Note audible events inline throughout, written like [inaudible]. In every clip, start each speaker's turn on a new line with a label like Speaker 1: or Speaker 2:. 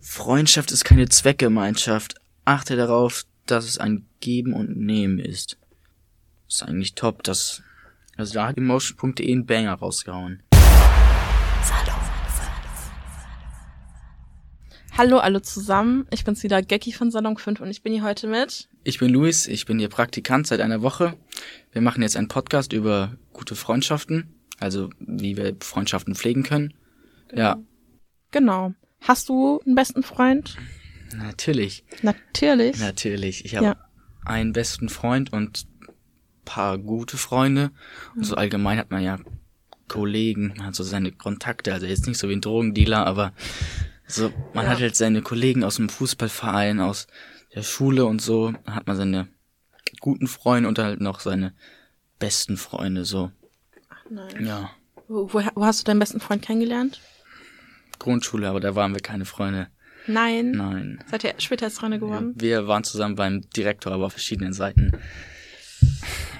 Speaker 1: Freundschaft ist keine Zweckgemeinschaft. Achte darauf, dass es ein Geben und Nehmen ist. Ist eigentlich top, dass, also da hat Emotion.de einen Banger rausgehauen.
Speaker 2: Hallo alle zusammen, ich bin's wieder Gecki von Salon 5 und ich bin hier heute mit.
Speaker 1: Ich bin Luis, ich bin Ihr Praktikant seit einer Woche. Wir machen jetzt einen Podcast über gute Freundschaften, also wie wir Freundschaften pflegen können. Ja,
Speaker 2: Genau. Hast du einen besten Freund?
Speaker 1: natürlich,
Speaker 2: Natürlich.
Speaker 1: natürlich. Ich habe
Speaker 2: Ja.
Speaker 1: einen besten Freund und paar gute Freunde. Und so allgemein hat man ja Kollegen, man hat so seine Kontakte, also jetzt nicht so wie ein Drogendealer, aber so, man
Speaker 2: Ja.
Speaker 1: hat halt seine Kollegen aus dem Fußballverein, aus der Schule und so, Dann hat man seine guten Freunde und halt noch seine besten Freunde, so.
Speaker 2: Nein.
Speaker 1: Ja,
Speaker 2: Wo, wo, wo hast du deinen besten Freund kennengelernt?
Speaker 1: Grundschule, aber da waren wir keine Freunde.
Speaker 2: Nein.
Speaker 1: Nein.
Speaker 2: Seid ihr später erst Freunde geworden?
Speaker 1: Wir waren zusammen beim Direktor, aber auf verschiedenen Seiten.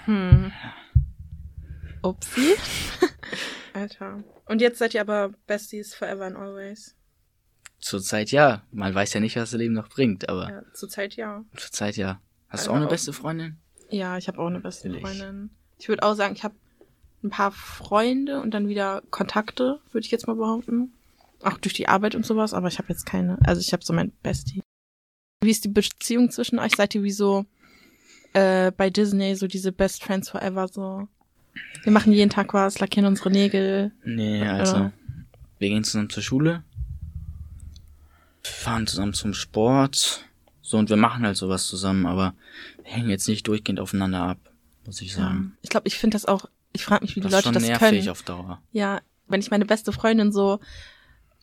Speaker 2: Hm. Upsi. [laughs] Alter. Und jetzt seid ihr aber Besties forever and always.
Speaker 1: Zurzeit ja. Man weiß ja nicht, was das Leben noch bringt, aber
Speaker 2: Ja, zurzeit ja.
Speaker 1: zurzeit ja. Hast du
Speaker 2: Also
Speaker 1: auch eine
Speaker 2: auch-
Speaker 1: beste Freundin?
Speaker 2: Ja, ich habe auch eine beste
Speaker 1: Natürlich.
Speaker 2: Freundin. Ich würde auch sagen, ich habe ein paar Freunde und dann wieder Kontakte, würde ich jetzt mal behaupten. Auch durch die Arbeit und sowas, aber ich habe jetzt keine. Also ich habe so mein Bestie. Wie ist die Beziehung zwischen euch? Seid ihr wie so äh, bei Disney, so diese Best Friends Forever so? Wir machen jeden Tag was, lackieren unsere Nägel.
Speaker 1: Nee, also.
Speaker 2: Ja.
Speaker 1: Wir gehen zusammen zur Schule. Fahren zusammen zum Sport. So, und wir machen halt sowas zusammen, aber wir hängen jetzt nicht durchgehend aufeinander ab, muss ich sagen.
Speaker 2: Ich glaube, ich finde das auch, ich frage mich, wie die
Speaker 1: das ist
Speaker 2: Leute
Speaker 1: schon
Speaker 2: das
Speaker 1: nervig
Speaker 2: können.
Speaker 1: auf Dauer.
Speaker 2: Ja, wenn ich meine beste Freundin so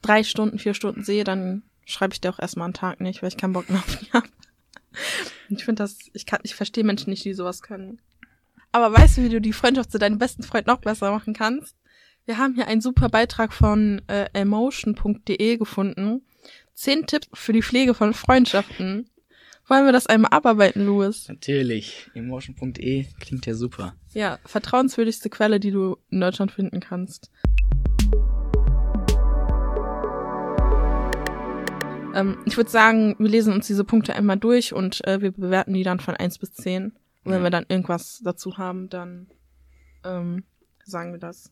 Speaker 2: drei Stunden, vier Stunden sehe, dann schreibe ich dir auch erstmal einen Tag nicht, weil ich keinen Bock mehr auf die habe. [laughs] Ich finde das, ich kann, ich verstehe Menschen nicht, die sowas können. Aber weißt du, wie du die Freundschaft zu deinem besten Freund noch besser machen kannst? Wir haben hier einen super Beitrag von äh, emotion.de gefunden. Zehn Tipps für die Pflege von Freundschaften. Wollen wir das einmal abarbeiten, Louis?
Speaker 1: Natürlich. Emotion.de klingt ja super.
Speaker 2: Ja, vertrauenswürdigste Quelle, die du in Deutschland finden kannst. Ähm, ich würde sagen, wir lesen uns diese Punkte einmal durch und äh, wir bewerten die dann von 1 bis 10. Und wenn wir dann irgendwas dazu haben, dann ähm, sagen wir das.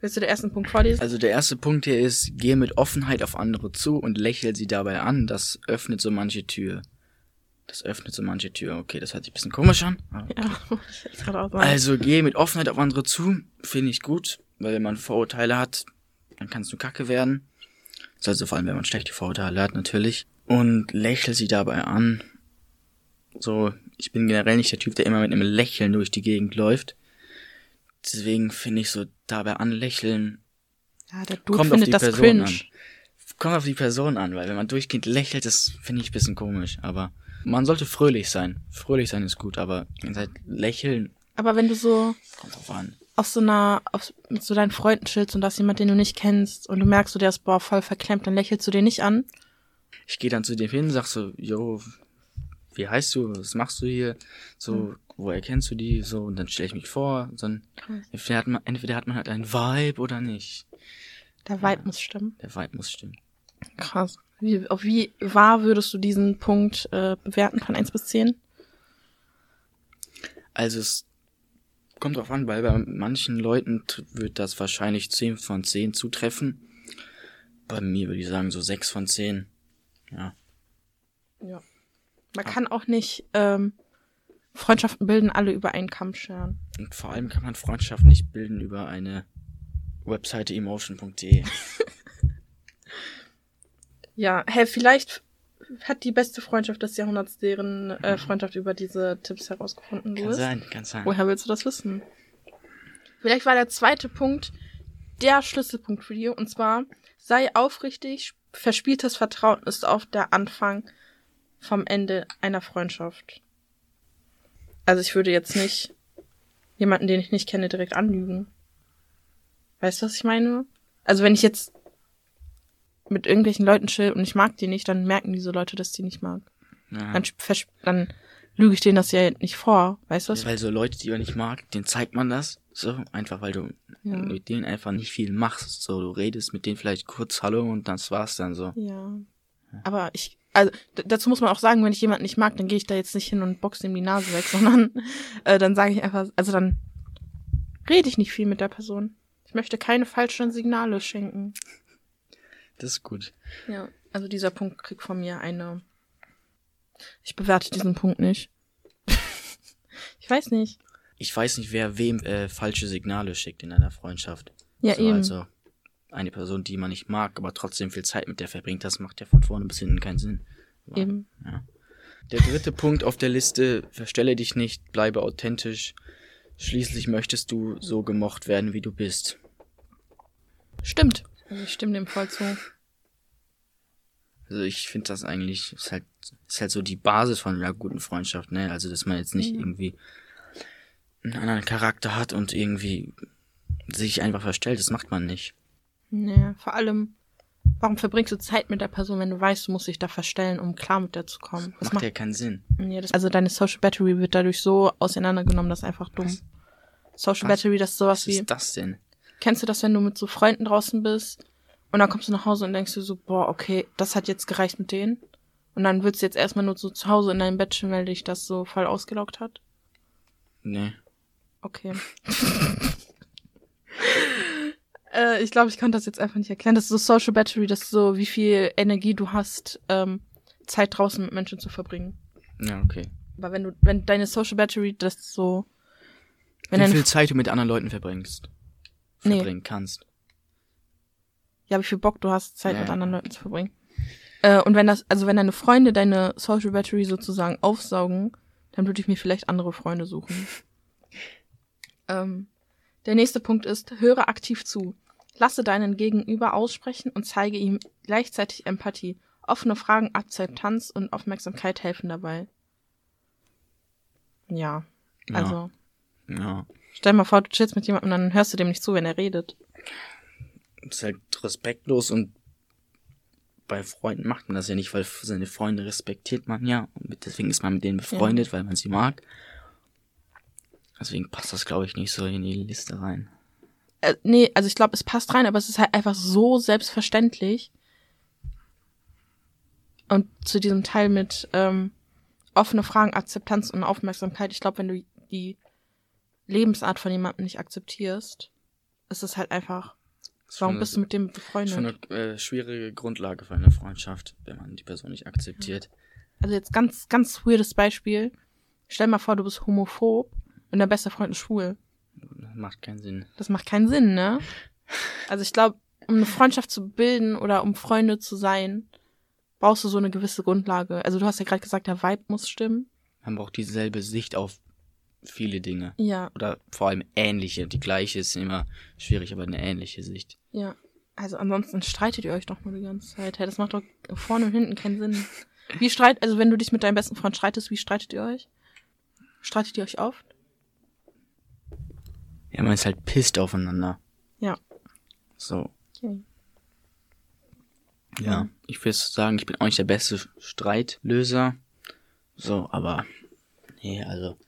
Speaker 2: Willst du den ersten Punkt vorlesen?
Speaker 1: Also der erste Punkt hier ist, gehe mit Offenheit auf andere zu und lächel sie dabei an. Das öffnet so manche Tür. Das öffnet so manche Tür. Okay, das hört sich ein bisschen komisch an. aber-
Speaker 2: ja, [laughs] ich gerade auch sagen.
Speaker 1: Also gehe mit Offenheit auf andere zu, finde ich gut, weil wenn man Vorurteile hat, dann kann es nur Kacke werden. Also vor allem, wenn man schlechte Vorurteile hat, natürlich. Und lächel sie dabei an. So, ich bin generell nicht der Typ, der immer mit einem Lächeln durch die Gegend läuft. Deswegen finde ich so dabei anlächeln,
Speaker 2: ja, der Dude
Speaker 1: kommt auf
Speaker 2: findet
Speaker 1: die
Speaker 2: das
Speaker 1: Person
Speaker 2: cringe.
Speaker 1: an. kommt auf die Person an, weil wenn man durchgehend lächelt, das finde ich ein bisschen komisch. Aber man sollte fröhlich sein. Fröhlich sein ist gut, aber halt lächeln
Speaker 2: Aber wenn du so
Speaker 1: kommt drauf an.
Speaker 2: Auf so einer, auf, mit so deinen Freunden chillst und da ist jemand, den du nicht kennst und du merkst, so, der ist boah, voll verklemmt, dann lächelst du den nicht an.
Speaker 1: Ich gehe dann zu dem hin, sag so, yo, wie heißt du, was machst du hier? So,
Speaker 2: Hm.
Speaker 1: woher kennst du die? So, und dann stelle ich mich vor. Dann, entweder hat, man, entweder hat man halt einen Vibe oder nicht.
Speaker 2: Der Vibe muss stimmen.
Speaker 1: Der Vibe muss stimmen.
Speaker 2: Krass. Wie, auf wie wahr würdest du diesen Punkt äh, bewerten von 1 bis 10?
Speaker 1: Also es kommt drauf an, weil bei manchen Leuten wird das wahrscheinlich 10 von 10 zutreffen. Bei mir würde ich sagen so 6 von 10. Ja.
Speaker 2: Ja. Man kann auch nicht ähm, Freundschaften bilden, alle über einen Kamm scheren.
Speaker 1: Und vor allem kann man Freundschaften nicht bilden über eine Webseite emotion.de. [laughs]
Speaker 2: Ja, hey, vielleicht hat die beste Freundschaft des Jahrhunderts deren äh, Freundschaft über diese Tipps herausgefunden,
Speaker 1: kann
Speaker 2: Louis.
Speaker 1: sein, kann sein.
Speaker 2: Woher willst du das wissen? Vielleicht war der zweite Punkt der Schlüsselpunkt für dich, und zwar sei aufrichtig, verspieltes Vertrauen ist oft der Anfang vom Ende einer Freundschaft. Also ich würde jetzt nicht jemanden, den ich nicht kenne, direkt anlügen. Weißt du, was ich meine? Also wenn ich jetzt mit irgendwelchen Leuten chill und ich mag die nicht, dann merken diese Leute, dass ich die nicht mag.
Speaker 1: Ja.
Speaker 2: Dann, dann lüge ich denen das ja nicht vor. Weißt du was?
Speaker 1: Ja, weil so Leute, die man nicht mag, denen zeigt man das. So, einfach weil du
Speaker 2: Ja.
Speaker 1: mit denen einfach nicht viel machst. So, du redest mit denen vielleicht kurz Hallo und das war's dann so.
Speaker 2: Ja. Aber ich, also dazu muss man auch sagen, wenn ich jemanden nicht mag, dann gehe ich da jetzt nicht hin und boxe ihm die Nase weg, [laughs] sondern äh, dann sage ich einfach, also dann rede ich nicht viel mit der Person. Ich möchte keine falschen Signale schenken.
Speaker 1: Das ist gut.
Speaker 2: Ja, also dieser Punkt kriegt von mir eine. Ich bewerte diesen Punkt nicht. [laughs] ich weiß nicht.
Speaker 1: Ich weiß nicht, wer wem äh, falsche Signale schickt in einer Freundschaft.
Speaker 2: Ja,
Speaker 1: so,
Speaker 2: eben.
Speaker 1: Also eine Person, die man nicht mag, aber trotzdem viel Zeit mit der verbringt, das macht ja von vorne bis hinten keinen Sinn. Aber,
Speaker 2: Eben.
Speaker 1: Ja. Der dritte Punkt auf der Liste, verstelle dich nicht, bleibe authentisch. Schließlich möchtest du so gemocht werden, wie du bist.
Speaker 2: Stimmt. Also ich stimme dem voll zu.
Speaker 1: Also ich finde das eigentlich, ist halt, ist halt so die Basis von einer guten Freundschaft, ne? Also, dass man jetzt nicht
Speaker 2: Mhm.
Speaker 1: irgendwie einen anderen Charakter hat und irgendwie sich einfach verstellt, das macht man nicht.
Speaker 2: Nee, vor allem, warum verbringst du Zeit mit der Person, wenn du weißt, du musst dich da verstellen, um klar mit der zu kommen? Das
Speaker 1: macht ja keinen Sinn.
Speaker 2: nee, das, also deine Social Battery wird dadurch so auseinandergenommen, das ist einfach dumm.
Speaker 1: Was?
Speaker 2: Social
Speaker 1: Was?
Speaker 2: Battery, das ist sowas
Speaker 1: Was
Speaker 2: wie,
Speaker 1: ist das denn?
Speaker 2: Kennst du das, wenn du mit so Freunden draußen bist und dann kommst du nach Hause und denkst du so, boah, okay, das hat jetzt gereicht mit denen? Und dann willst du jetzt erstmal nur so zu Hause in deinem Bett chillen, weil dich das so voll ausgelaugt hat?
Speaker 1: Nee.
Speaker 2: Okay. [laughs] äh, ich glaube, ich kann das jetzt einfach nicht erklären. Das ist so Social Battery, das ist so, wie viel Energie du hast, ähm, Zeit draußen mit Menschen zu verbringen.
Speaker 1: Ja, okay.
Speaker 2: Aber wenn du, wenn deine Social Battery das so, wenn
Speaker 1: Wie viel Zeit du mit anderen Leuten verbringst.
Speaker 2: Nee.
Speaker 1: Verbringen kannst.
Speaker 2: ja, wie viel Bock du hast, Zeit
Speaker 1: Ja,
Speaker 2: mit
Speaker 1: ja.
Speaker 2: anderen Leuten zu verbringen. Äh, und wenn das, also wenn deine Freunde deine Social Battery sozusagen aufsaugen, dann würde ich mir vielleicht andere Freunde suchen. [laughs] ähm, der nächste Punkt ist, höre aktiv zu. Lasse deinen Gegenüber aussprechen und zeige ihm gleichzeitig Empathie. Offene Fragen, Akzeptanz und Aufmerksamkeit helfen dabei. Ja,
Speaker 1: Ja.
Speaker 2: also
Speaker 1: Ja.
Speaker 2: Stell mal vor, du chillst mit jemandem und dann hörst du dem nicht zu, wenn er redet.
Speaker 1: Das ist halt respektlos und bei Freunden macht man das ja nicht, weil seine Freunde respektiert man ja. Und deswegen ist man mit denen befreundet, weil man sie mag. Deswegen passt das, glaube ich, nicht so in die Liste rein.
Speaker 2: äh, nee, also ich glaube, es passt rein, aber es ist halt einfach so selbstverständlich. Und zu diesem Teil mit ähm, offene Fragen, Akzeptanz und Aufmerksamkeit, ich glaube, wenn du die Lebensart von jemandem nicht akzeptierst, ist es halt einfach,
Speaker 1: Das
Speaker 2: warum
Speaker 1: schon-
Speaker 2: bist du mit dem
Speaker 1: Schon
Speaker 2: befreundet?
Speaker 1: eine äh, schwierige Grundlage für eine Freundschaft, wenn man die Person nicht akzeptiert.
Speaker 2: Also jetzt ganz, ganz weirdes Beispiel. Stell mal vor, du bist homophob und dein bester Freund ist schwul.
Speaker 1: Das macht keinen Sinn.
Speaker 2: Das macht keinen Sinn, ne? Also ich glaube, um eine Freundschaft zu bilden oder um Freunde zu sein, brauchst du so eine gewisse Grundlage. Also du hast ja gerade gesagt, der Vibe muss stimmen.
Speaker 1: Man braucht dieselbe Sicht auf viele Dinge.
Speaker 2: Ja,
Speaker 1: Oder vor allem ähnliche. Die gleiche ist immer schwierig, aber eine ähnliche Sicht.
Speaker 2: ja. Also ansonsten streitet ihr euch doch nur die ganze Zeit. Hey, das macht doch vorne und hinten keinen Sinn. Wie streit, also wenn du dich mit deinem besten Freund streitest, wie streitet ihr euch? Streitet ihr euch oft?
Speaker 1: Ja, man ist halt pisst aufeinander.
Speaker 2: Ja.
Speaker 1: So.
Speaker 2: Okay.
Speaker 1: Ja, ich würde sagen, ich bin auch nicht der beste Streitlöser. So, aber nee, also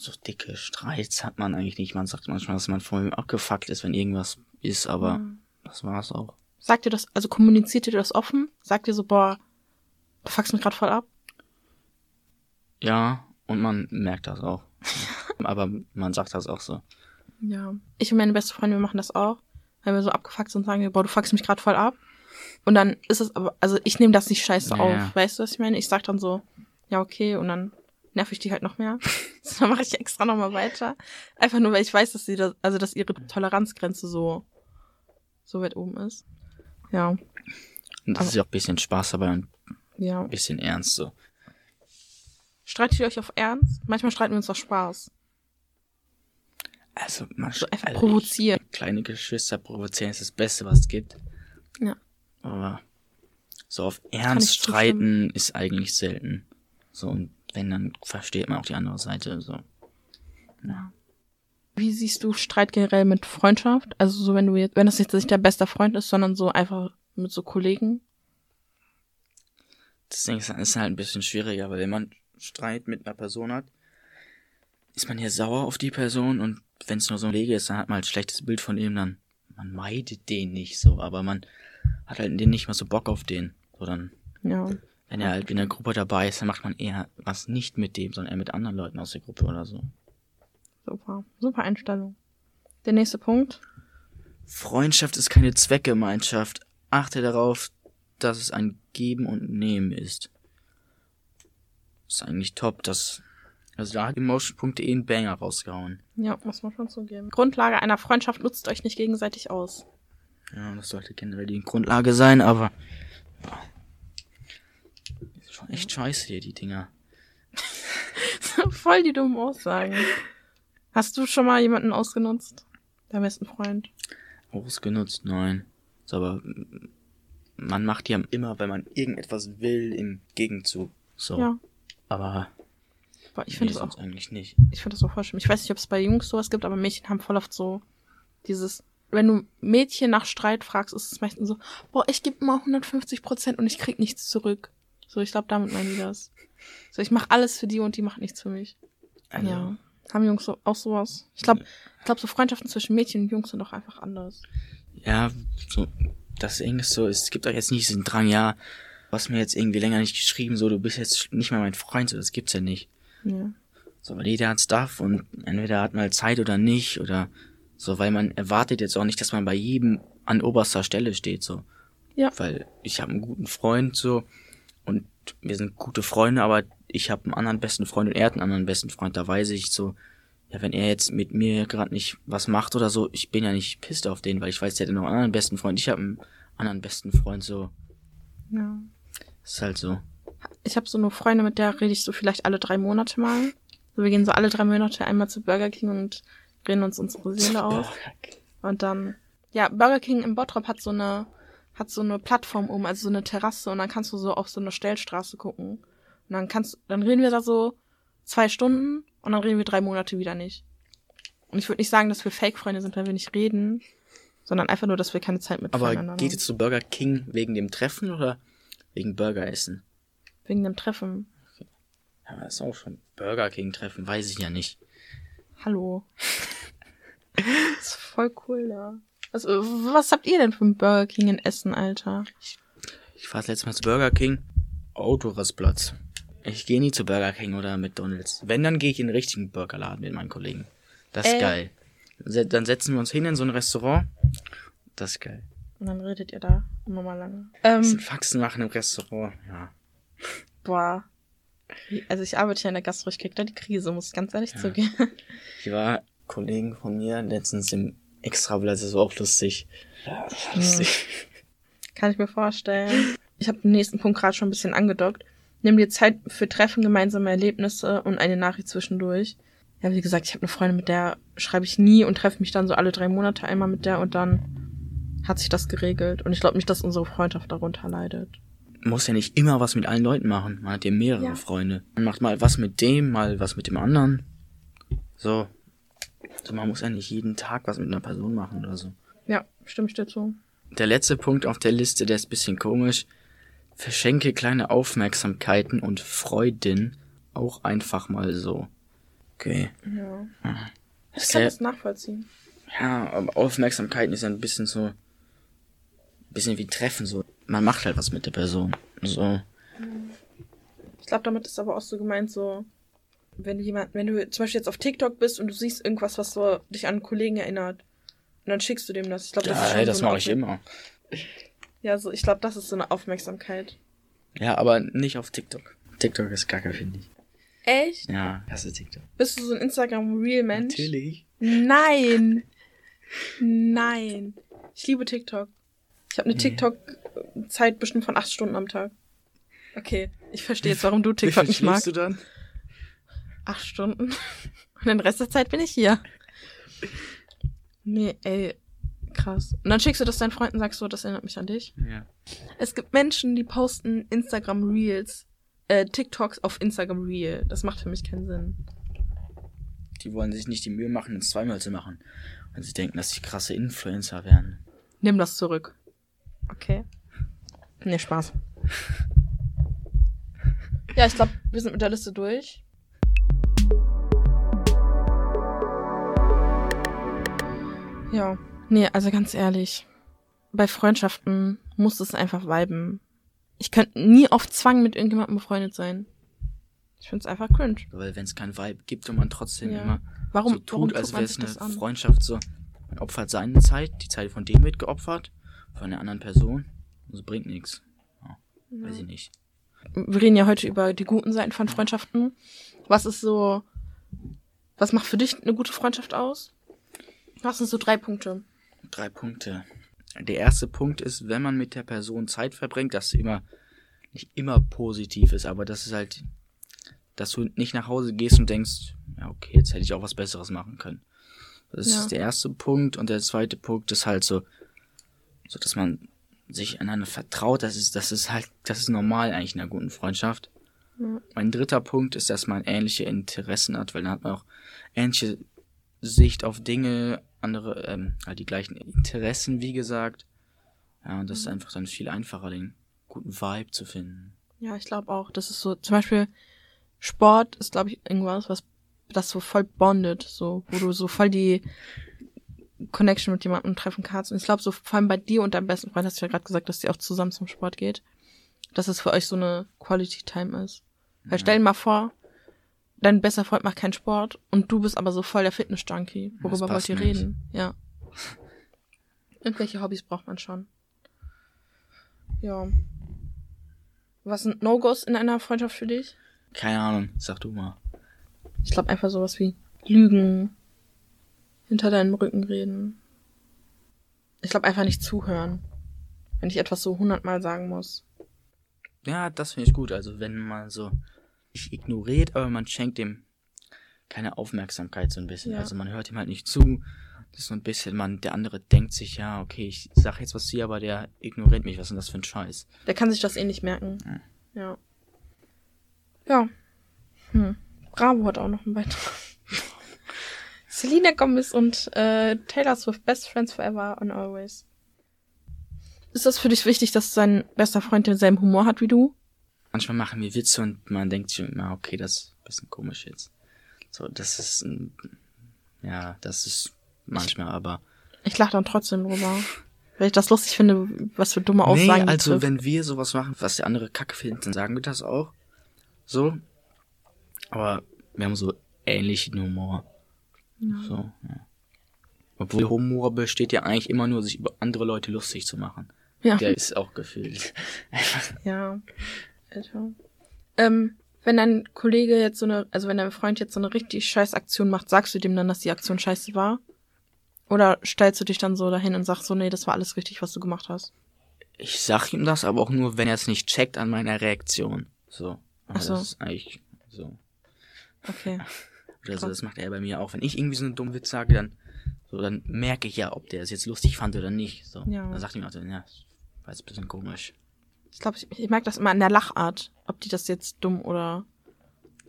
Speaker 1: so dicke Streits hat man eigentlich nicht. Man sagt manchmal, dass man vor ihm abgefuckt ist, wenn irgendwas ist, aber
Speaker 2: Ja.
Speaker 1: das war's auch.
Speaker 2: Sagt ihr das, also kommuniziert ihr das offen? Sagt ihr so, boah, du fuckst mich gerade voll ab?
Speaker 1: Ja, und man merkt das auch. [laughs] aber man sagt das auch so.
Speaker 2: Ja. Ich und meine beste Freundin, wir machen das auch. Wenn wir so abgefuckt sind, sagen wir, boah, du fuckst mich gerade voll ab. Und dann ist es aber, also ich nehme das nicht scheiße
Speaker 1: Ja,
Speaker 2: auf.
Speaker 1: ja.
Speaker 2: Weißt du, was ich meine? Ich sag dann so, ja, okay, und dann nerv ich die halt noch mehr. [laughs] dann mache ich extra nochmal weiter. Einfach nur, weil ich weiß, dass sie das, also dass ihre Toleranzgrenze so, so weit oben ist. Ja,
Speaker 1: Und das
Speaker 2: Aber-
Speaker 1: ist ja auch ein bisschen Spaß dabei und
Speaker 2: ja.
Speaker 1: ein bisschen ernst so.
Speaker 2: Streitet ihr euch auf Ernst? Manchmal streiten wir uns auf Spaß.
Speaker 1: Also, man
Speaker 2: So einfach
Speaker 1: also
Speaker 2: provozieren.
Speaker 1: Ich, kleine Geschwister provozieren ist das Beste, was es gibt.
Speaker 2: Ja.
Speaker 1: Aber so auf Ernst streiten ist eigentlich selten. So, und wenn, dann versteht man auch die andere Seite. So.
Speaker 2: Wie siehst du Streit generell mit Freundschaft? Also so, wenn du jetzt, wenn das jetzt nicht der beste Freund ist, sondern so einfach mit so Kollegen?
Speaker 1: Deswegen ist halt ein bisschen schwieriger, weil wenn man Streit mit einer Person hat, ist man ja sauer auf die Person und wenn es nur so ein Kollege ist, dann hat man halt ein schlechtes Bild von ihm, dann man meidet den nicht so, aber man hat halt den nicht mehr so Bock auf den. So dann,
Speaker 2: Ja.
Speaker 1: Wenn er halt in der Gruppe dabei ist, dann macht man eher was nicht mit dem, sondern eher mit anderen Leuten aus der Gruppe oder so.
Speaker 2: Super. Super Einstellung. Der nächste Punkt.
Speaker 1: Freundschaft ist keine Zweckgemeinschaft. Achte darauf, dass es ein Geben und Nehmen ist. Ist eigentlich top, das, also da hat Emotion.de einen Banger rausgehauen.
Speaker 2: Ja, muss man schon zugeben. Grundlage einer Freundschaft nutzt euch nicht gegenseitig aus.
Speaker 1: Ja, das sollte generell die Grundlage sein, aber ist schon echt scheiße hier, die Dinger. [laughs]
Speaker 2: Voll die dummen Aussagen. Hast du schon mal jemanden ausgenutzt? Dein besten Freund?
Speaker 1: Ausgenutzt, nein. Ist aber man macht ja immer, wenn man irgendetwas will, im Gegenzug. So.
Speaker 2: Ja.
Speaker 1: Aber
Speaker 2: Boah, ich
Speaker 1: nee,
Speaker 2: finde das auch
Speaker 1: eigentlich nicht.
Speaker 2: Ich finde das auch voll schlimm. Ich weiß nicht, ob es bei Jungs sowas gibt, aber Mädchen haben voll oft so dieses, wenn du Mädchen nach Streit fragst, ist es meistens so, boah, ich gebe immer 150 Prozent und ich krieg nichts zurück. So, ich glaube, damit meinen die das. So, ich mache alles für die und die macht nichts für mich.
Speaker 1: Also,
Speaker 2: Ja. Haben Jungs so, auch sowas? Ich glaube, ich glaube, so Freundschaften zwischen Mädchen und Jungs sind doch einfach anders.
Speaker 1: Ja, so, das Ding ist so, es gibt auch jetzt nicht diesen Drang, ja, du hast mir jetzt irgendwie länger nicht geschrieben, so, du bist jetzt nicht mehr mein Freund, so, das gibt's ja nicht.
Speaker 2: Ja.
Speaker 1: So, weil jeder hat Stuff und entweder hat man halt Zeit oder nicht oder so, weil man erwartet jetzt auch nicht, dass man bei jedem an oberster Stelle steht, so.
Speaker 2: Ja.
Speaker 1: Weil ich habe einen guten Freund, so, wir sind gute Freunde, aber ich habe einen anderen besten Freund und er hat einen anderen besten Freund, da weiß ich so, ja, wenn er jetzt mit mir gerade nicht was macht oder so, ich bin ja nicht pisst auf den, weil ich weiß, der hat noch einen anderen besten Freund, ich habe einen anderen besten Freund, so,
Speaker 2: ja.
Speaker 1: ist halt so.
Speaker 2: Ich habe so eine Freundin, mit der rede ich so vielleicht alle drei Monate mal. So, wir gehen so alle drei Monate einmal zu Burger King und reden uns unsere Seele aus. Und dann, ja, Burger King im Bottrop hat so eine, hat so eine Plattform oben, also so eine Terrasse und dann kannst du so auf so eine Stellstraße gucken. Und dann kannst, dann reden wir da so zwei Stunden und dann reden wir drei Monate wieder nicht. Und ich würde nicht sagen, dass wir Fake-Freunde sind, weil wir nicht reden, sondern einfach nur, dass wir keine Zeit
Speaker 1: Aber
Speaker 2: miteinander
Speaker 1: geht
Speaker 2: haben.
Speaker 1: jetzt zu Burger King wegen dem Treffen oder wegen Burger essen?
Speaker 2: Wegen dem Treffen.
Speaker 1: Ja, das ist auch schon Burger King Treffen, weiß ich ja nicht.
Speaker 2: Hallo. [laughs] das ist voll cool da. Also, was habt ihr denn für ein Burger King in Essen, Alter?
Speaker 1: Ich war das letzte Mal zu Burger King. Autorastplatz. Ich gehe nie zu Burger King oder McDonalds. Wenn, dann gehe ich in den richtigen Burgerladen mit meinen Kollegen. Das ist
Speaker 2: Äh.
Speaker 1: geil. Dann setzen wir uns hin in so ein Restaurant. Das ist geil.
Speaker 2: Und dann redet ihr da nochmal lange.
Speaker 1: Bisschen
Speaker 2: Ähm,
Speaker 1: Faxen machen im Restaurant. Ja.
Speaker 2: boah. Also ich arbeite ja in der Gastro, ich krieg da die Krise, muss ich ganz ehrlich
Speaker 1: Ja.
Speaker 2: zugeben.
Speaker 1: Ich war Kollegen von mir letztens im Extrablatt, das war auch lustig. Ja, das war lustig.
Speaker 2: Kann ich mir vorstellen. Ich habe den nächsten Punkt gerade schon ein bisschen angedockt. Nimm dir Zeit für Treffen, gemeinsame Erlebnisse und eine Nachricht zwischendurch. Ja, wie gesagt, ich habe eine Freundin, mit der schreibe ich nie und treffe mich dann so alle drei Monate einmal mit der und dann hat sich das geregelt. Und ich glaube nicht, dass unsere Freundschaft darunter leidet.
Speaker 1: muss ja nicht immer was mit allen Leuten machen. Man hat ja mehrere
Speaker 2: Ja.
Speaker 1: Freunde. Man macht mal was mit dem, mal was mit dem anderen. So. Also man muss ja nicht jeden Tag was mit einer Person machen oder so.
Speaker 2: Ja, stimme ich dir zu.
Speaker 1: Der letzte Punkt auf der Liste, der ist ein bisschen komisch. Verschenke kleine Aufmerksamkeiten und Freuden auch einfach mal so. Okay.
Speaker 2: Ja. Ich
Speaker 1: Das
Speaker 2: kann
Speaker 1: ist
Speaker 2: das nachvollziehen.
Speaker 1: ja, aber Aufmerksamkeiten ist ja ein bisschen so, ein bisschen wie Treffen so. Man macht halt was mit der Person. So.
Speaker 2: Ich glaube, damit ist aber auch so gemeint, so, wenn du jemand, wenn du zum Beispiel jetzt auf TikTok bist und du siehst irgendwas, was so dich an einen Kollegen erinnert, und dann schickst du dem das. Ich glaube, das ist
Speaker 1: Ja,
Speaker 2: schon
Speaker 1: das
Speaker 2: so
Speaker 1: mache ich immer.
Speaker 2: Ja, so, ich glaube, das ist so eine Aufmerksamkeit.
Speaker 1: Ja, aber nicht auf TikTok. TikTok ist kacke, finde ich.
Speaker 2: Echt?
Speaker 1: Ja, hasse TikTok.
Speaker 2: Bist du so ein Instagram-Real-Mensch?
Speaker 1: Natürlich.
Speaker 2: Nein. Nein. Ich liebe TikTok. Ich habe eine
Speaker 1: Nee.
Speaker 2: TikTok-Zeit bestimmt von acht Stunden am Tag. Okay, ich verstehe jetzt, warum du [laughs] TikTok nicht magst.
Speaker 1: du dann?
Speaker 2: Acht Stunden. Und den Rest der Zeit bin ich hier. Nee, ey, krass. Und dann schickst du das deinen Freunden und sagst so, das erinnert mich an dich.
Speaker 1: Ja.
Speaker 2: Es gibt Menschen, die posten Instagram Reels, äh, TikToks auf Instagram Reel. Das macht für mich keinen Sinn.
Speaker 1: Die wollen sich nicht die Mühe machen, es zweimal zu machen. Wenn sie denken, dass sie krasse Influencer werden.
Speaker 2: Nimm das zurück. Okay. Nee, Spaß. [laughs] Ja, ich glaube, wir sind mit der Liste durch. Ja. Nee, also ganz ehrlich. Bei Freundschaften muss es einfach viben. Ich könnte nie auf Zwang mit irgendjemandem befreundet sein. Ich find's einfach cringe.
Speaker 1: Weil wenn es kein Vibe gibt und man trotzdem
Speaker 2: Ja.
Speaker 1: immer
Speaker 2: Warum,
Speaker 1: so
Speaker 2: warum
Speaker 1: tut, als
Speaker 2: tut
Speaker 1: wäre es eine? Freundschaft so. Man opfert seine Zeit, die Zeit von dem wird geopfert, von der anderen Person. Das bringt nichts. Ja, Weiß ich nicht.
Speaker 2: Wir reden ja heute über die guten Seiten von Freundschaften. Was ist so, was macht für dich eine gute Freundschaft aus? Was sind so drei Punkte?
Speaker 1: Drei Punkte. Der erste Punkt ist, wenn man mit der Person Zeit verbringt, dass immer nicht immer positiv ist, aber das ist halt, dass du nicht nach Hause gehst und denkst, ja okay, jetzt hätte ich auch was Besseres machen können. Das
Speaker 2: Ja.
Speaker 1: ist der erste Punkt und der zweite Punkt ist halt so, so dass man sich einander vertraut. Das ist, das ist halt, das ist normal eigentlich in einer guten Freundschaft.
Speaker 2: Ja.
Speaker 1: Mein dritter Punkt ist, dass man ähnliche Interessen hat, weil dann hat man auch ähnliche Sicht auf Dinge, andere, ähm, halt die gleichen Interessen, wie gesagt. Ja, und das ist einfach dann viel einfacher, den guten Vibe zu finden.
Speaker 2: Ja, ich glaube auch. Das ist so, zum Beispiel Sport ist, glaube ich, irgendwas, was das so voll bondet, so, wo du so voll die Connection mit jemandem treffen kannst. Und ich glaube, so vor allem bei dir und deinem besten Freund hast du ja gerade gesagt, dass ihr auch zusammen zum Sport geht, dass es für euch so eine Quality Time ist. Weil stell dir mal vor, dein bester Freund macht keinen Sport und du bist aber so voll der Fitness-Junkie. Worüber wollt ihr
Speaker 1: nicht.
Speaker 2: reden? Ja. [laughs] Irgendwelche Hobbys braucht man schon. Ja. Was sind No-Gos in einer Freundschaft für dich?
Speaker 1: Keine Ahnung, sag du mal.
Speaker 2: Ich glaube einfach sowas wie Lügen, hinter deinem Rücken reden. Ich glaube einfach nicht zuhören, wenn ich etwas so hundertmal sagen muss.
Speaker 1: Ja, das finde ich gut. Also wenn man so nicht ignoriert, aber man schenkt dem keine Aufmerksamkeit so ein bisschen.
Speaker 2: Ja.
Speaker 1: Also man hört ihm halt nicht zu. Das ist so ein bisschen, man, der andere denkt sich, ja, okay, ich sag jetzt was zu aber der ignoriert mich. Was ist denn das für ein Scheiß?
Speaker 2: Der kann sich das eh nicht merken. Ja. Ja. Hm. Bravo hat auch noch einen Beitrag. [laughs] Selena Gomez und äh, Taylor Swift, Best Friends Forever and Always. Ist das für dich wichtig, dass dein bester Freund denselben Humor hat wie du?
Speaker 1: Manchmal machen wir Witze und man denkt sich immer, okay, das ist ein bisschen komisch jetzt. So, das ist, ein, ja, das ist manchmal, aber.
Speaker 2: Ich lache dann trotzdem drüber. Weil ich das lustig finde, was für dumme
Speaker 1: Nee,
Speaker 2: Aussagen. die
Speaker 1: also
Speaker 2: trifft.
Speaker 1: wenn wir sowas machen, was der andere kacke findet, dann sagen wir das auch. So. Aber wir haben so ähnlichen Humor. So, ja. Obwohl Humor besteht ja eigentlich immer nur, sich über andere Leute lustig zu machen.
Speaker 2: Ja.
Speaker 1: Der ist auch gefühlt.
Speaker 2: Ja. [laughs] Alter. Ähm, wenn dein Kollege jetzt so eine, also wenn dein Freund jetzt so eine richtig scheiß Aktion macht, sagst du dem dann, dass die Aktion scheiße war? Oder stellst du dich dann so dahin und sagst so, nee, das war alles richtig, was du gemacht hast?
Speaker 1: Ich sag ihm das aber auch nur, wenn er es nicht checkt an meiner Reaktion. So.
Speaker 2: Ach so.
Speaker 1: Das ist eigentlich so.
Speaker 2: Okay. [laughs]
Speaker 1: Oder so, das macht er bei mir auch. Wenn ich irgendwie so einen dummen Witz sage, dann, so, dann merke ich ja, ob der es jetzt lustig fand oder nicht. So.
Speaker 2: Ja.
Speaker 1: Dann sagt ihm auch so, ja, war jetzt ein bisschen komisch.
Speaker 2: Ich glaube, ich, ich merke das immer an der Lachart, ob die das jetzt dumm oder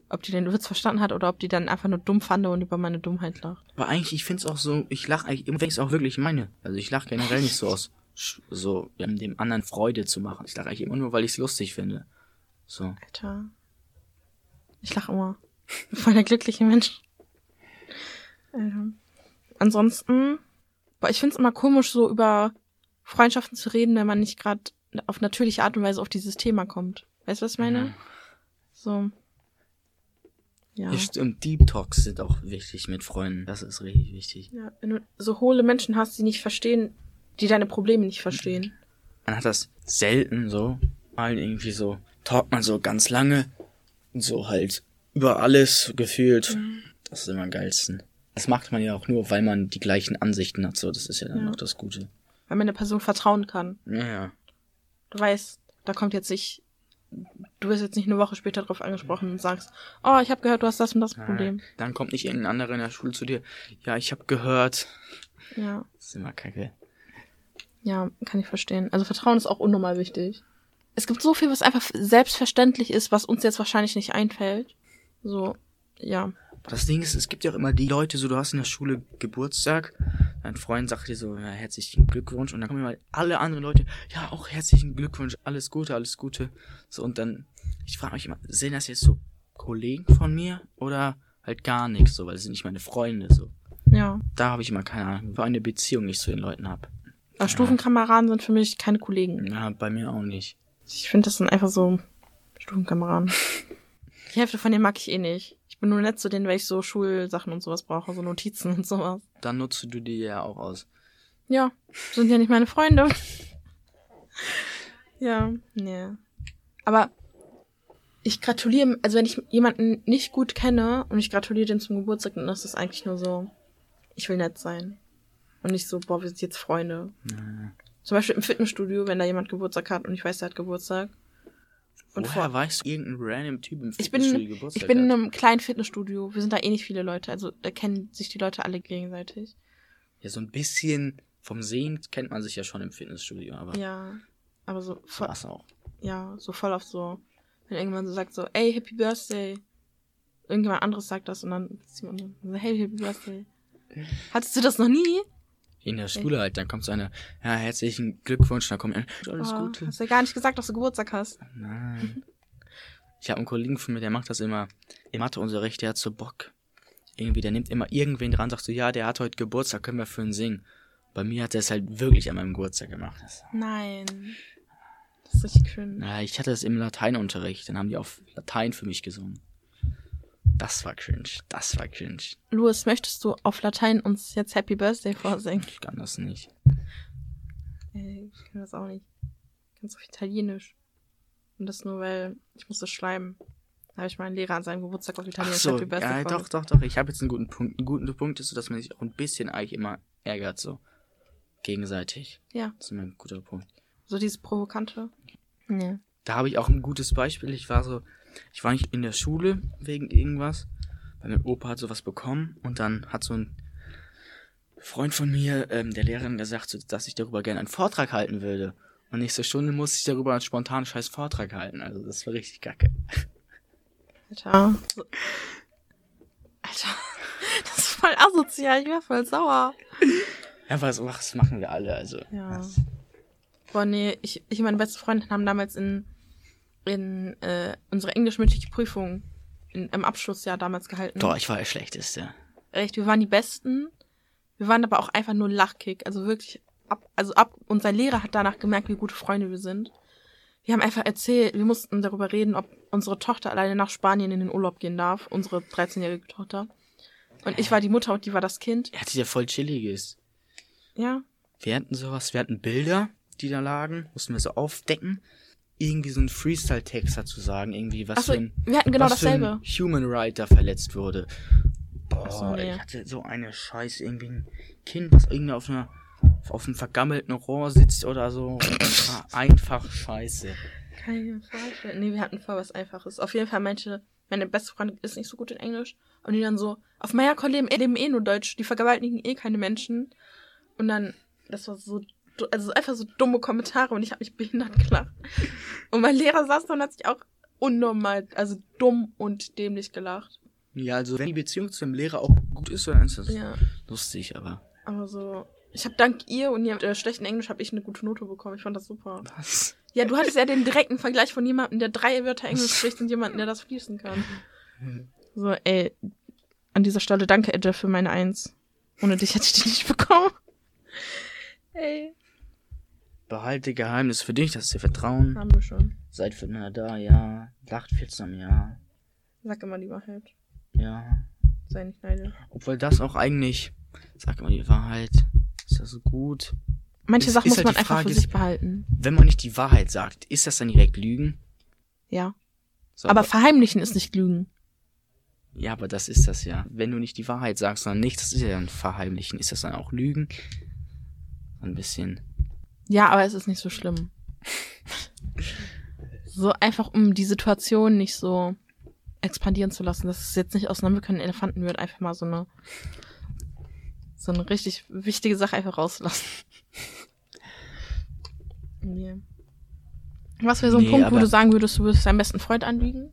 Speaker 2: ob die den Witz verstanden hat oder ob die dann einfach nur dumm fand und über meine Dummheit lacht.
Speaker 1: Aber eigentlich, ich find's auch so, ich lache eigentlich immer, wenn ich es auch wirklich meine. Also ich lache generell nicht so aus, so, ja, dem anderen Freude zu machen. Ich lache eigentlich immer nur, weil ich es lustig finde. So.
Speaker 2: Alter. Ich lache immer. Ich [laughs] bin voll der glückliche Mensch. Alter. Ansonsten, boah, ich find's immer komisch, so über Freundschaften zu reden, wenn man nicht gerade auf natürliche Art und Weise auf dieses Thema kommt. Weißt du, was ich meine?
Speaker 1: Ja.
Speaker 2: So. Ja.
Speaker 1: Stimmt. Deep Talks sind auch wichtig mit Freunden. Das ist richtig wichtig.
Speaker 2: ja. Wenn du so hohle Menschen hast, die nicht verstehen, die deine Probleme nicht verstehen.
Speaker 1: Man hat das selten so. Mal irgendwie so, talkt man so ganz lange. Und so halt über alles gefühlt. Das ist immer am geilsten. Das macht man ja auch nur, weil man die gleichen Ansichten hat. So, das ist ja dann
Speaker 2: Ja.
Speaker 1: auch das Gute.
Speaker 2: Weil man der Person vertrauen kann.
Speaker 1: Ja, ja.
Speaker 2: Du weißt, da kommt jetzt nicht, du wirst jetzt nicht eine Woche später drauf angesprochen und sagst, oh, ich habe gehört, du hast das und das Problem.
Speaker 1: Dann kommt nicht irgendein anderer in der Schule zu dir. Ja, ich habe gehört.
Speaker 2: Ja,
Speaker 1: Das ist immer kacke.
Speaker 2: ja, kann ich verstehen. Also Vertrauen ist auch unnormal wichtig. Es gibt so viel, was einfach selbstverständlich ist, was uns jetzt wahrscheinlich nicht einfällt. So, ja.
Speaker 1: Das Ding ist, es gibt ja auch immer die Leute, so du hast in der Schule Geburtstag, dein Freund sagt dir so, ja, herzlichen Glückwunsch und dann kommen immer alle anderen Leute, ja, auch herzlichen Glückwunsch, alles Gute, alles Gute. So und dann, ich frage mich immer, sind das jetzt so Kollegen von mir oder halt gar nichts so, weil das sind nicht meine Freunde so.
Speaker 2: Ja.
Speaker 1: Da habe ich immer keine Ahnung, für eine Beziehung ich zu den Leuten habe.
Speaker 2: Aber Stufenkameraden sind für mich keine Kollegen.
Speaker 1: Ja, bei mir auch nicht.
Speaker 2: Ich finde, das sind einfach so Stufenkameraden. [laughs] Die Hälfte von denen mag ich eh nicht. Ich bin nur nett zu denen, weil ich so Schulsachen und sowas brauche, so Notizen und sowas.
Speaker 1: Dann nutzt du die ja auch aus.
Speaker 2: Ja, sind ja nicht meine Freunde. [laughs] ja, nee. Aber ich gratuliere, also wenn ich jemanden nicht gut kenne und ich gratuliere den zum Geburtstag, dann ist das eigentlich nur so, ich will nett sein. Und nicht so, boah, wir sind jetzt Freunde.
Speaker 1: Naja.
Speaker 2: Zum Beispiel im Fitnessstudio, wenn da jemand Geburtstag hat und ich weiß, der hat Geburtstag. Und
Speaker 1: Woher
Speaker 2: vor,
Speaker 1: weißt du irgendein random Typ im
Speaker 2: ich bin,
Speaker 1: Fitnessstudio Geburtstag
Speaker 2: ich bin in einem kleinen Fitnessstudio. Wir sind da eh nicht viele Leute. Also da kennen sich die Leute alle gegenseitig.
Speaker 1: Ja, so ein bisschen vom Sehen kennt man sich ja schon im Fitnessstudio, aber
Speaker 2: Ja. Aber so voll,
Speaker 1: war's auch.
Speaker 2: ja, so voll auf so, wenn irgendjemand so sagt so, ey, Happy Birthday. Irgendjemand anderes sagt das und dann ist jemand so, hey, Happy Birthday. Hattest du das noch nie?
Speaker 1: In der Schule halt, dann kommt so eine, ja, herzlichen Glückwunsch, dann kommt ein, alles
Speaker 2: Oh,
Speaker 1: Gute.
Speaker 2: Hast du ja gar nicht gesagt, dass du Geburtstag hast.
Speaker 1: Nein. Ich habe einen Kollegen von mir, der macht das immer im Matheunterricht, der hat so Bock. Irgendwie, der nimmt immer irgendwen dran, sagt so, ja, der hat heute Geburtstag, können wir für ihn singen. Bei mir hat er es halt wirklich an meinem Geburtstag gemacht.
Speaker 2: Nein. Das ist richtig schön.
Speaker 1: na, ich hatte das im Lateinunterricht, dann haben die auf Latein für mich gesungen. Das war cringe, das war cringe.
Speaker 2: Louis, möchtest du auf Latein uns jetzt Happy Birthday vorsingen?
Speaker 1: Ich kann das nicht.
Speaker 2: Ey, ich kann das auch nicht. Ich kann es auf Italienisch. Und das nur, weil ich muss das schreiben. Da habe ich meinen Lehrer an seinem Geburtstag auf
Speaker 1: Ach
Speaker 2: Italienisch
Speaker 1: so,
Speaker 2: Happy Birthday
Speaker 1: ja, doch, doch, doch. Ich habe jetzt einen guten Punkt. Einen guten Punkt ist so, dass man sich auch ein bisschen eigentlich immer ärgert, so. Gegenseitig.
Speaker 2: Ja,
Speaker 1: Das ist immer ein guter Punkt.
Speaker 2: so dieses Provokante. Nee.
Speaker 1: Da habe ich auch ein gutes Beispiel. Ich war so, ich war nicht in der Schule wegen irgendwas, weil mein Opa hat sowas bekommen und dann hat so ein Freund von mir, ähm, der Lehrerin, gesagt, dass ich darüber gerne einen Vortrag halten würde. Und nächste Stunde musste ich darüber einen spontanen scheiß Vortrag halten. Also das war richtig kacke.
Speaker 2: Alter. Alter. Das ist voll asozial. Ich wäre voll sauer.
Speaker 1: Ja, was, was machen wir alle? Also.
Speaker 2: Ja.
Speaker 1: das-
Speaker 2: Boah, nee, ich, ich und meine beste Freundin haben damals in, in äh, unsere englischmündliche Prüfung in, im Abschlussjahr damals gehalten.
Speaker 1: Doch, ich war der Schlechteste.
Speaker 2: Echt, wir waren die Besten. Wir waren aber auch einfach nur Lachkick. Also wirklich ab, also ab, unser Lehrer hat danach gemerkt, wie gute Freunde wir sind. Wir haben einfach erzählt, wir mussten darüber reden, ob unsere Tochter alleine nach Spanien in den Urlaub gehen darf. Unsere 13-jährige Tochter. Und ich war die Mutter und die war das Kind.
Speaker 1: Er hatte ja voll chilliges.
Speaker 2: Ja.
Speaker 1: Wir hatten sowas, wir hatten Bilder, die da lagen, mussten wir so aufdecken. Irgendwie so ein Freestyle-Text dazu sagen, irgendwie was
Speaker 2: Achso,
Speaker 1: für ein,
Speaker 2: wir hatten genau
Speaker 1: was für ein
Speaker 2: dasselbe.
Speaker 1: Human Right da verletzt wurde. Boah,
Speaker 2: so, nee.
Speaker 1: ich hatte so eine Scheiße, irgendwie ein Kind, was irgendwie auf einer auf einem vergammelten Rohr sitzt oder so. Das war einfach scheiße.
Speaker 2: Kann ich mir vorstellen. Nee, wir hatten voll was Einfaches. Auf jeden Fall meinte, meine beste Freundin ist nicht so gut in Englisch. Und die dann so, auf Mallorca leben, leben eh nur Deutsch. Die vergewaltigen eh keine Menschen. Und dann, das war so, also einfach so dumme Kommentare und ich habe mich behindert gelacht. Und mein Lehrer saß da und hat sich auch unnormal, also dumm und dämlich gelacht.
Speaker 1: Ja, also wenn die Beziehung zu dem Lehrer auch gut ist, dann ist das
Speaker 2: Ja,
Speaker 1: lustig, aber
Speaker 2: aber so, ich habe dank ihr und ihrem äh, schlechten Englisch habe ich eine gute Note bekommen. Ich fand das super.
Speaker 1: was?
Speaker 2: Ja, du hattest ja den direkten Vergleich von jemandem, der drei Wörter Englisch spricht und jemandem, der das fließen kann. So, ey, an dieser Stelle danke, Edge, für meine Eins. Ohne dich hätte ich die nicht bekommen. Ey,
Speaker 1: Behalte Geheimnis für dich, das ist dir Vertrauen.
Speaker 2: haben wir schon.
Speaker 1: Seid füreinander da, ja. Lacht zusammen, ja.
Speaker 2: Sag immer die Wahrheit.
Speaker 1: Ja.
Speaker 2: Sei nicht neidisch.
Speaker 1: Obwohl das auch eigentlich, sag immer die Wahrheit, ist das so gut.
Speaker 2: Manche
Speaker 1: Ist-
Speaker 2: Sachen
Speaker 1: ist
Speaker 2: muss
Speaker 1: halt
Speaker 2: man einfach für
Speaker 1: ist-
Speaker 2: sich behalten.
Speaker 1: Wenn man nicht die Wahrheit sagt, ist das dann direkt Lügen?
Speaker 2: Ja.
Speaker 1: So,
Speaker 2: Aber verheimlichen ist nicht Lügen.
Speaker 1: ja, aber das ist das ja. Wenn du nicht die Wahrheit sagst, sondern nichts, das ist ja dann Verheimlichen. Ist das dann auch Lügen? Ein bisschen.
Speaker 2: Ja, aber es ist nicht so schlimm. so einfach, um die Situation nicht so expandieren zu lassen, dass es jetzt nicht aus einer Mücke ein Elefanten wird, einfach mal so eine so eine richtig wichtige Sache einfach rauslassen. nee. Was wäre so ein
Speaker 1: Nee,
Speaker 2: Punkt, wo du sagen würdest, du würdest deinen besten Freund anlügen?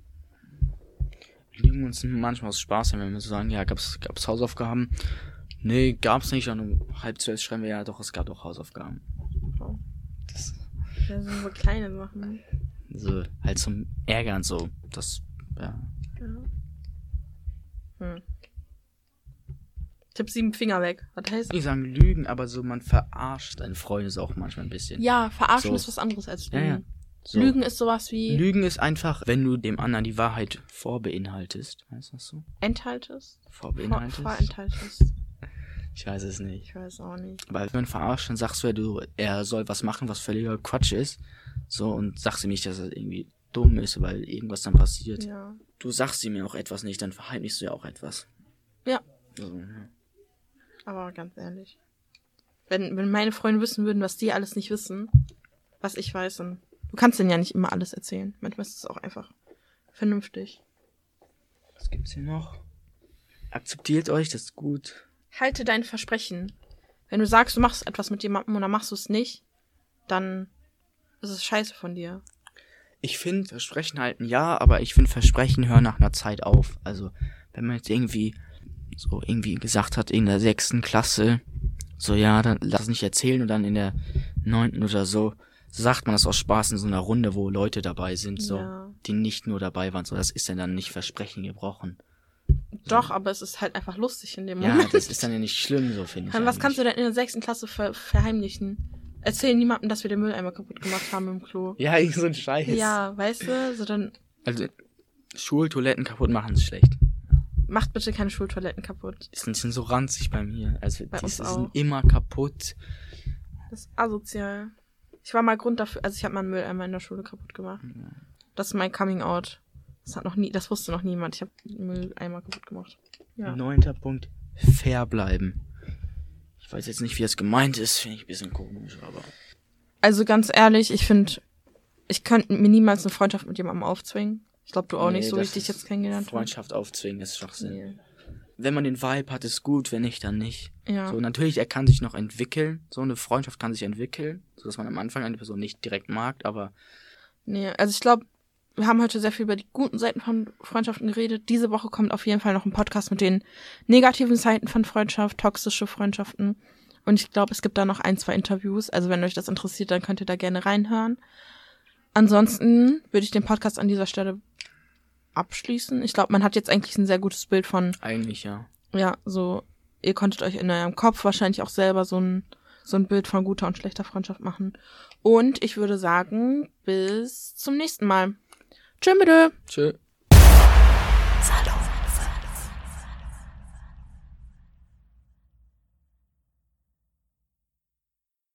Speaker 1: Lügen uns manchmal aus Spaß, wenn wir so sagen, ja, gab's, gab's Hausaufgaben? Nee, gab's nicht. Und um halb zwölf schreiben wir, ja, doch, es gab doch Hausaufgaben.
Speaker 2: Oh.
Speaker 1: Das,
Speaker 2: Ja, so, so kleine Sachen.
Speaker 1: so, halt zum Ärgern, so. Das, ja.
Speaker 2: Ja. Hm. Tipp sieben Finger weg. Was heißt
Speaker 1: Ich sagen Lügen, aber so, man verarscht einen Freund ist auch manchmal ein bisschen.
Speaker 2: Ja, verarschen
Speaker 1: So.
Speaker 2: ist was anderes als
Speaker 1: Ja,
Speaker 2: lügen.
Speaker 1: ja. So.
Speaker 2: Lügen ist sowas wie
Speaker 1: Lügen ist einfach, wenn du dem anderen die Wahrheit vorbeinhaltest. Weißt du das so?
Speaker 2: enthaltest. Vor,
Speaker 1: Vorbeinhaltest?
Speaker 2: vorenthaltest.
Speaker 1: Ich weiß es nicht.
Speaker 2: Ich weiß auch nicht.
Speaker 1: Weil wenn man verarscht, dann sagst du ja, du, er soll was machen, was völliger Quatsch ist. So, und sagst ihm nicht, dass er irgendwie dumm ist, weil irgendwas dann passiert.
Speaker 2: Ja.
Speaker 1: Du sagst ihm ja auch etwas nicht, dann verheimlichst du ja auch etwas.
Speaker 2: Ja.
Speaker 1: Also, ja.
Speaker 2: Aber ganz ehrlich. Wenn, wenn meine Freunde wissen würden, was die alles nicht wissen, was ich weiß, dann. Du kannst denen ja nicht immer alles erzählen. Manchmal ist es auch einfach vernünftig.
Speaker 1: Was gibt's hier noch? Akzeptiert euch, das ist gut.
Speaker 2: Halte dein Versprechen. Wenn du sagst, du machst etwas mit jemandem und dann machst du es nicht, dann ist es scheiße von dir.
Speaker 1: Ich finde Versprechen halten ja, aber ich finde Versprechen hören nach einer Zeit auf. Also, wenn man jetzt irgendwie so irgendwie gesagt hat, in der sechsten Klasse, so ja, dann lass nicht erzählen und dann in der neunten oder so, sagt man das aus Spaß in so einer Runde, wo Leute dabei sind, so,
Speaker 2: Ja.
Speaker 1: die nicht nur dabei waren, so, das ist ja dann nicht Versprechen gebrochen.
Speaker 2: Doch, aber es ist halt einfach lustig in dem
Speaker 1: Ja,
Speaker 2: Moment.
Speaker 1: das ist dann ja nicht schlimm, so finde ich.
Speaker 2: Was kannst du
Speaker 1: eigentlich.
Speaker 2: denn in der sechsten Klasse ver verheimlichen? Erzähl niemandem, dass wir den Mülleimer kaputt gemacht haben im Klo.
Speaker 1: Ja, irgend [laughs] so ein Scheiß.
Speaker 2: Ja, weißt du, so dann
Speaker 1: Also, Schultoiletten kaputt machen ist schlecht.
Speaker 2: macht bitte keine Schultoiletten kaputt.
Speaker 1: Die sind, so ranzig bei mir. Also,
Speaker 2: Bei
Speaker 1: die sind immer kaputt.
Speaker 2: Das ist asozial. Ich war mal Grund dafür, also ich habe mal einen Mülleimer in der Schule kaputt gemacht. Das ist mein Coming Out. Das hat noch nie, das wusste noch niemand. Ich habe einen Mülleimer kaputt gemacht. Ja.
Speaker 1: Neunter Punkt. Fair bleiben. Ich weiß jetzt nicht, wie das gemeint ist. Finde ich ein bisschen komisch, aber.
Speaker 2: Also ganz ehrlich, ich finde, ich könnte mir niemals eine Freundschaft mit jemandem aufzwingen. Ich glaube, du auch
Speaker 1: Nee,
Speaker 2: nicht, so wie ich dich jetzt kennengelernt habe.
Speaker 1: Freundschaft aufzwingen ist Schwachsinn.
Speaker 2: Nee.
Speaker 1: Wenn man den Vibe hat, ist gut. Wenn nicht, dann nicht.
Speaker 2: Ja.
Speaker 1: So, natürlich, er kann sich noch entwickeln. So eine Freundschaft kann sich entwickeln. So dass man am Anfang eine Person nicht direkt mag, aber
Speaker 2: Nee, also ich glaube, wir haben heute sehr viel über die guten Seiten von Freundschaften geredet. Diese Woche kommt auf jeden Fall noch ein Podcast mit den negativen Seiten von Freundschaft, toxische Freundschaften. Und ich glaube, es gibt da noch ein, zwei Interviews. Also wenn euch das interessiert, dann könnt ihr da gerne reinhören. Ansonsten würde ich den Podcast an dieser Stelle abschließen. Ich glaube, man hat jetzt eigentlich ein sehr gutes Bild von,
Speaker 1: eigentlich ja.
Speaker 2: ja, so, ihr konntet euch in eurem Kopf wahrscheinlich auch selber so ein, so ein Bild von guter und schlechter Freundschaft machen. Und ich würde sagen, bis zum nächsten Mal. Tschö mit
Speaker 1: Tschö.